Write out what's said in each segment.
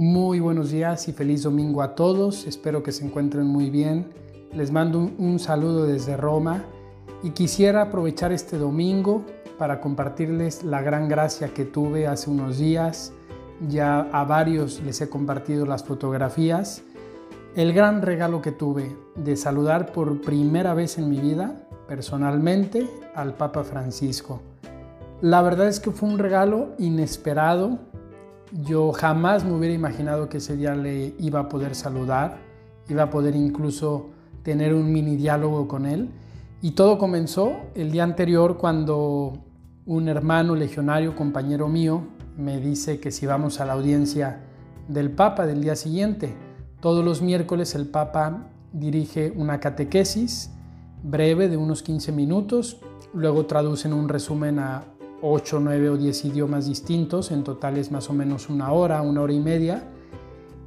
Muy buenos días y feliz domingo a todos. Espero que se encuentren muy bien. Les mando un, saludo desde Roma y quisiera aprovechar este domingo para compartirles la gran gracia que tuve hace unos días. Ya a varios les he compartido las fotografías. El gran regalo que tuve de saludar por primera vez en mi vida personalmente al Papa Francisco. La verdad es que fue un regalo inesperado. Yo jamás me hubiera imaginado que ese día le iba a poder saludar, iba a poder incluso tener un mini diálogo con él. Y todo comenzó el día anterior cuando un hermano legionario, compañero mío, me dice que si vamos a la audiencia del Papa del día siguiente, todos los miércoles el Papa dirige una catequesis breve de unos 15 minutos, luego traducen un resumen a 8, 9 o 10 idiomas distintos, en total es más o menos una hora, una hora y media,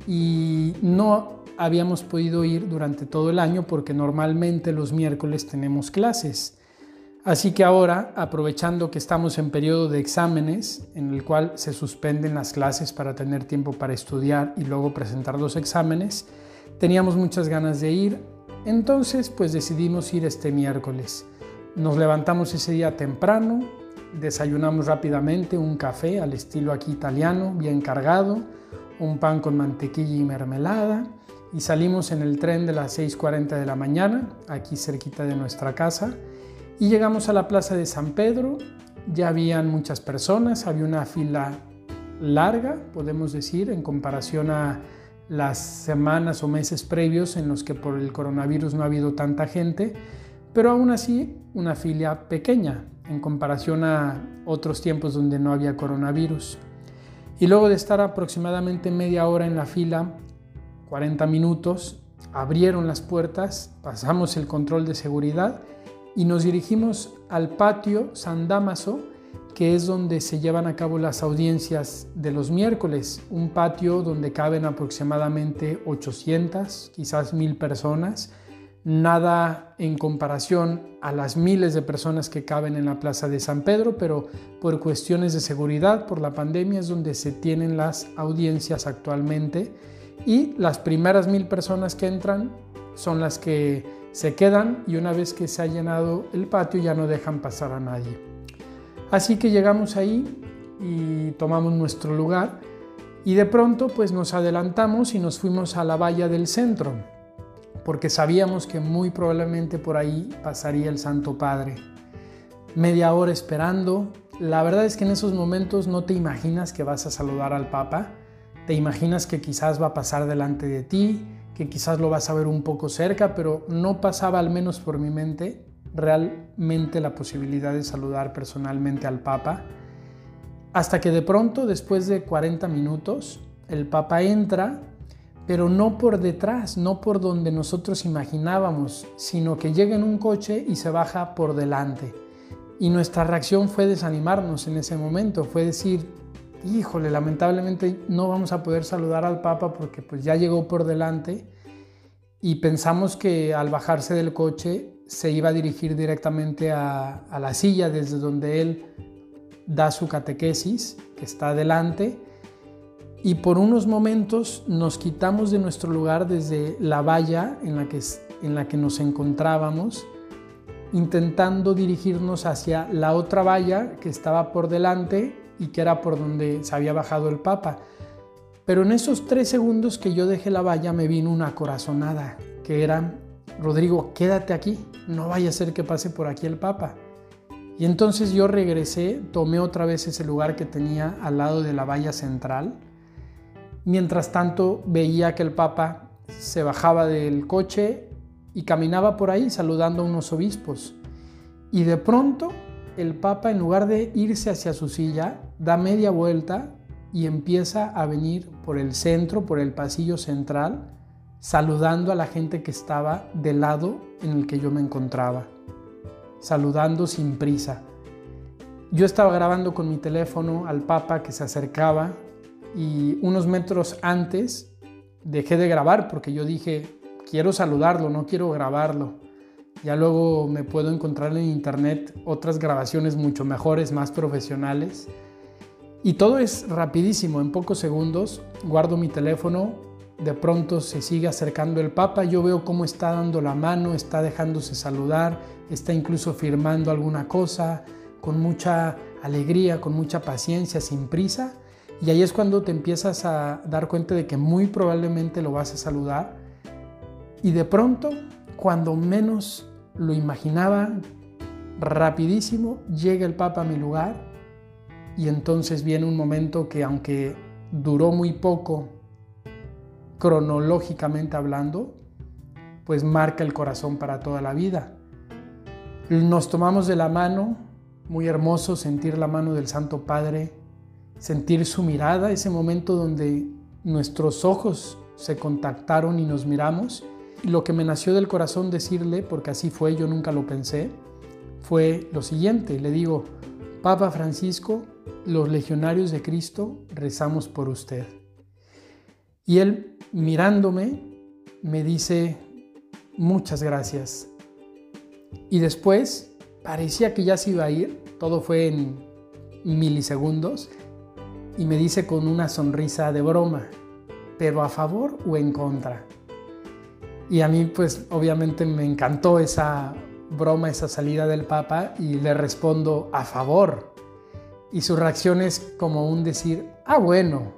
y no habíamos podido ir durante todo el año porque normalmente los miércoles tenemos clases. Así que ahora, aprovechando que estamos en periodo de exámenes, en el cual se suspenden las clases para tener tiempo para estudiar y luego presentar los exámenes, teníamos muchas ganas de ir, entonces pues decidimos ir este miércoles. Nos levantamos ese día temprano, desayunamos rápidamente un café al estilo aquí italiano, bien cargado, un pan con mantequilla y mermelada y salimos en el tren de las 6.40 de la mañana, aquí cerquita de nuestra casa, y llegamos a la plaza de San Pedro, ya habían muchas personas, había una fila larga, podemos decir, en comparación a las semanas o meses previos en los que por el coronavirus no ha habido tanta gente, pero aún así una fila pequeña en comparación a otros tiempos donde no había coronavirus. Y luego de estar aproximadamente media hora en la fila, 40 minutos, abrieron las puertas, pasamos el control de seguridad y nos dirigimos al patio San Damaso, que es donde se llevan a cabo las audiencias de los miércoles, un patio donde caben aproximadamente 800, quizás 1000 personas, nada en comparación a las miles de personas que caben en la Plaza de San Pedro, pero por cuestiones de seguridad, por la pandemia, es donde se tienen las audiencias actualmente y las primeras mil personas que entran son las que se quedan y una vez que se ha llenado el patio ya no dejan pasar a nadie. Así que llegamos ahí y tomamos nuestro lugar y de pronto pues nos adelantamos y nos fuimos a la valla del centro porque sabíamos que muy probablemente por ahí pasaría el Santo Padre. Media hora esperando. La verdad es que en esos momentos no te imaginas que vas a saludar al Papa te imaginas que quizás va a pasar delante de ti, que quizás lo vas a ver un poco cerca, pero no pasaba al menos por mi mente realmente la posibilidad de saludar personalmente al Papa. Hasta que de pronto, después de 40 minutos, el Papa entra, pero no por detrás, no por donde nosotros imaginábamos, sino que llega en un coche y se baja por delante. Y nuestra reacción fue desanimarnos en ese momento, fue decir, híjole, lamentablemente no vamos a poder saludar al Papa porque pues ya llegó por delante y pensamos que al bajarse del coche se iba a dirigir directamente a, la silla desde donde él da su catequesis, que está adelante, y por unos momentos nos quitamos de nuestro lugar desde la valla en la que, en la que nos encontrábamos, intentando dirigirnos hacia la otra valla que estaba por delante y que era por donde se había bajado el Papa. Pero en esos tres segundos que yo dejé la valla me vino una corazonada, que era, Rodrigo, quédate aquí, no vaya a ser que pase por aquí el Papa. Y entonces yo regresé, tomé otra vez ese lugar que tenía al lado de la valla central. Mientras tanto veía que el Papa se bajaba del coche y caminaba por ahí saludando a unos obispos. Y de pronto el Papa, en lugar de irse hacia su silla, da media vuelta y empieza a venir por el centro, por el pasillo central, saludando a la gente que estaba del lado en el que yo me encontraba, saludando sin prisa. Yo estaba grabando con mi teléfono al Papa que se acercaba y unos metros antes dejé de grabar porque yo dije, quiero saludarlo, no quiero grabarlo. Ya luego me puedo encontrar en internet otras grabaciones mucho mejores, más profesionales. Y todo es rapidísimo, en pocos segundos guardo mi teléfono, de pronto se sigue acercando el Papa, yo veo cómo está dando la mano, está dejándose saludar, está incluso firmando alguna cosa, con mucha alegría, con mucha paciencia, sin prisa. Y ahí es cuando te empiezas a dar cuenta de que muy probablemente lo vas a saludar. Y de pronto, cuando menos lo imaginaba, rapidísimo, llega el Papa a mi lugar y entonces viene un momento que aunque duró muy poco, cronológicamente hablando, pues marca el corazón para toda la vida. Nos tomamos de la mano, muy hermoso sentir la mano del Santo Padre, sentir su mirada, ese momento donde nuestros ojos se contactaron y nos miramos. Y lo que me nació del corazón decirle, porque así fue, yo nunca lo pensé, fue lo siguiente, le digo, Papa Francisco, los legionarios de Cristo rezamos por usted. Y él mirándome me dice, muchas gracias. Y después parecía que ya se iba a ir, todo fue en milisegundos, y me dice con una sonrisa de broma, pero a favor o en contra. Y a mí pues obviamente me encantó esa broma, esa salida del Papa y le respondo a favor. Y su reacción es como un decir, ah, bueno,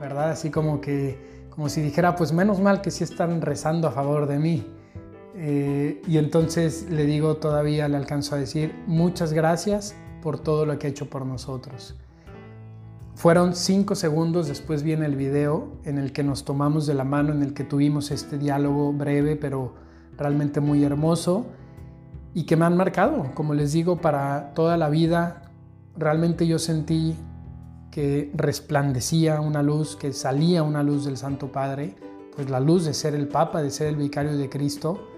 ¿verdad? Así como que, como si dijera, pues menos mal que sí están rezando a favor de mí. Eh, y entonces le digo todavía, le alcanzo a decir, muchas gracias por todo lo que ha hecho por nosotros. Fueron cinco segundos, después viene el video en el que nos tomamos de la mano, en el que tuvimos este diálogo breve, pero realmente muy hermoso y que me han marcado, como les digo, para toda la vida. Realmente yo sentí que resplandecía una luz, que salía una luz del Santo Padre, pues la luz de ser el Papa, de ser el vicario de Cristo.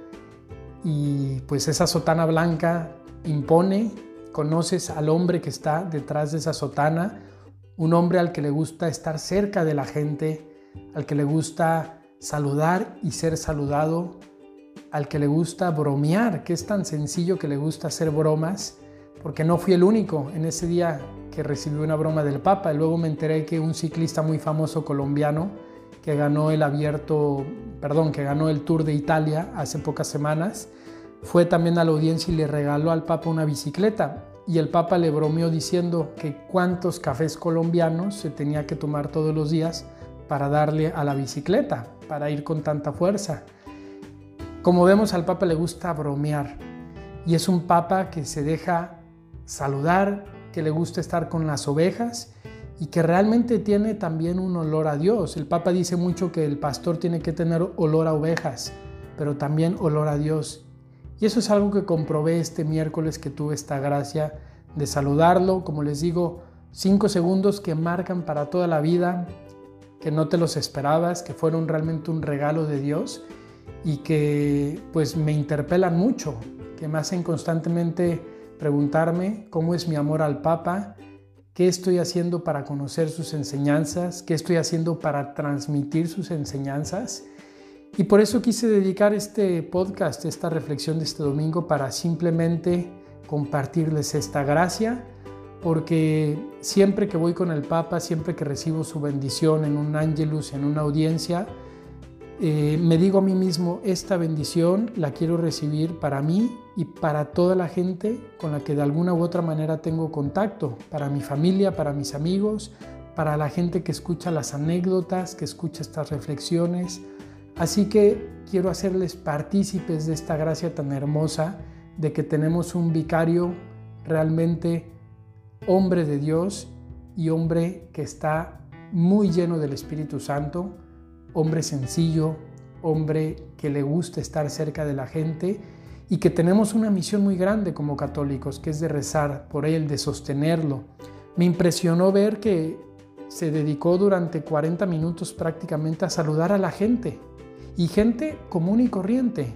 Y pues esa sotana blanca impone, conoces al hombre que está detrás de esa sotana, un hombre al que le gusta estar cerca de la gente, al que le gusta saludar y ser saludado, al que le gusta bromear, que es tan sencillo que le gusta hacer bromas, porque no fui el único en ese día que recibió una broma del Papa. Luego me enteré que un ciclista muy famoso colombiano que ganó el abierto, perdón, que ganó el Tour de Italia hace pocas semanas, fue también a la audiencia y le regaló al Papa una bicicleta. Y el Papa le bromeó diciendo que cuántos cafés colombianos se tenía que tomar todos los días para darle a la bicicleta, para ir con tanta fuerza. Como vemos al Papa le gusta bromear y es un Papa que se deja saludar, que le gusta estar con las ovejas y que realmente tiene también un olor a Dios. El Papa dice mucho que el pastor tiene que tener olor a ovejas, pero también olor a Dios. Y eso es algo que comprobé este miércoles que tuve esta gracia de saludarlo, como les digo, cinco segundos que marcan para toda la vida, que no te los esperabas, que fueron realmente un regalo de Dios y que pues me interpelan mucho, que me hacen constantemente preguntarme cómo es mi amor al Papa, qué estoy haciendo para conocer sus enseñanzas, qué estoy haciendo para transmitir sus enseñanzas. Y por eso quise dedicar este podcast, esta reflexión de este domingo, para simplemente compartirles esta gracia, porque siempre que voy con el Papa, siempre que recibo su bendición en un ángelus, en una audiencia, eh, me digo a mí mismo, esta bendición la quiero recibir para mí y para toda la gente con la que de alguna u otra manera tengo contacto, para mi familia, para mis amigos, para la gente que escucha las anécdotas, que escucha estas reflexiones. Así que quiero hacerles partícipes de esta gracia tan hermosa de que tenemos un vicario realmente hombre de Dios y hombre que está muy lleno del Espíritu Santo hombre sencillo, hombre que le gusta estar cerca de la gente y que tenemos una misión muy grande como católicos, que es de rezar por él, de sostenerlo. Me impresionó ver que se dedicó durante 40 minutos prácticamente a saludar a la gente y gente común y corriente.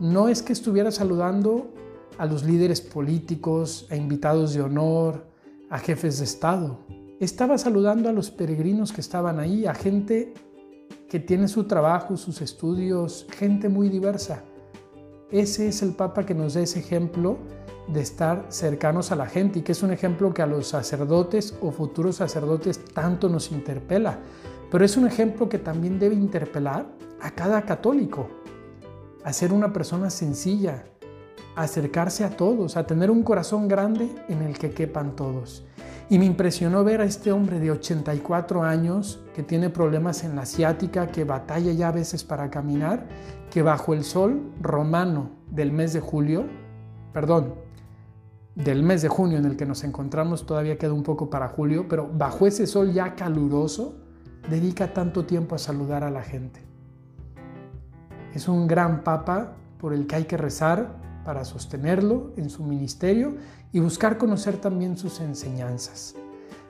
No es que estuviera saludando a los líderes políticos, a invitados de honor, a jefes de Estado. Estaba saludando a los peregrinos que estaban ahí, a gente que tiene su trabajo, sus estudios, gente muy diversa. ese es el Papa que nos da ese ejemplo de estar cercanos a la gente y que es un ejemplo que a los sacerdotes o futuros sacerdotes tanto nos interpela. Pero es un ejemplo que también debe interpelar a cada católico, a ser una persona sencilla, a acercarse a todos, a tener un corazón grande en el que quepan todos. Y me impresionó ver a este hombre de 84 años que tiene problemas en la ciática, que batalla ya a veces para caminar, que bajo el sol romano del mes de julio, perdón, del mes de junio en el que nos encontramos, todavía queda un poco para julio, pero bajo ese sol ya caluroso, dedica tanto tiempo a saludar a la gente. Es un gran papa por el que hay que rezar para sostenerlo en su ministerio y buscar conocer también sus enseñanzas.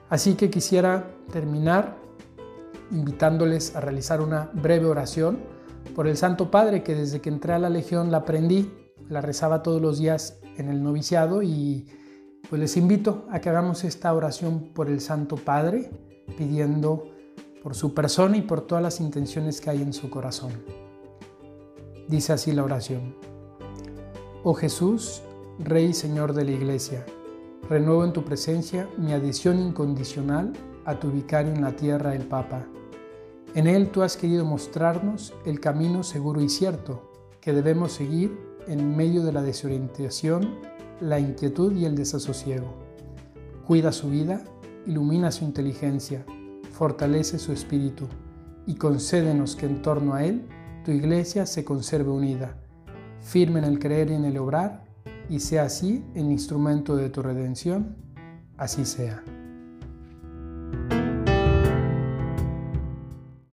Así que quisiera terminar invitándoles a realizar una breve oración por el Santo Padre que desde que entré a la Legión la aprendí, la rezaba todos los días en el noviciado y pues les invito a que hagamos esta oración por el Santo Padre pidiendo por su persona y por todas las intenciones que hay en su corazón. Dice así la oración. Oh Jesús, Rey y Señor de la Iglesia, renuevo en tu presencia mi adhesión incondicional a tu vicario en la tierra, el Papa. En él tú has querido mostrarnos el camino seguro y cierto que debemos seguir en medio de la desorientación, la inquietud y el desasosiego. Cuida su vida, ilumina su inteligencia, fortalece su espíritu y concédenos que en torno a él tu iglesia se conserve unida firme en el creer y en el obrar, y sea así el instrumento de tu redención, así sea.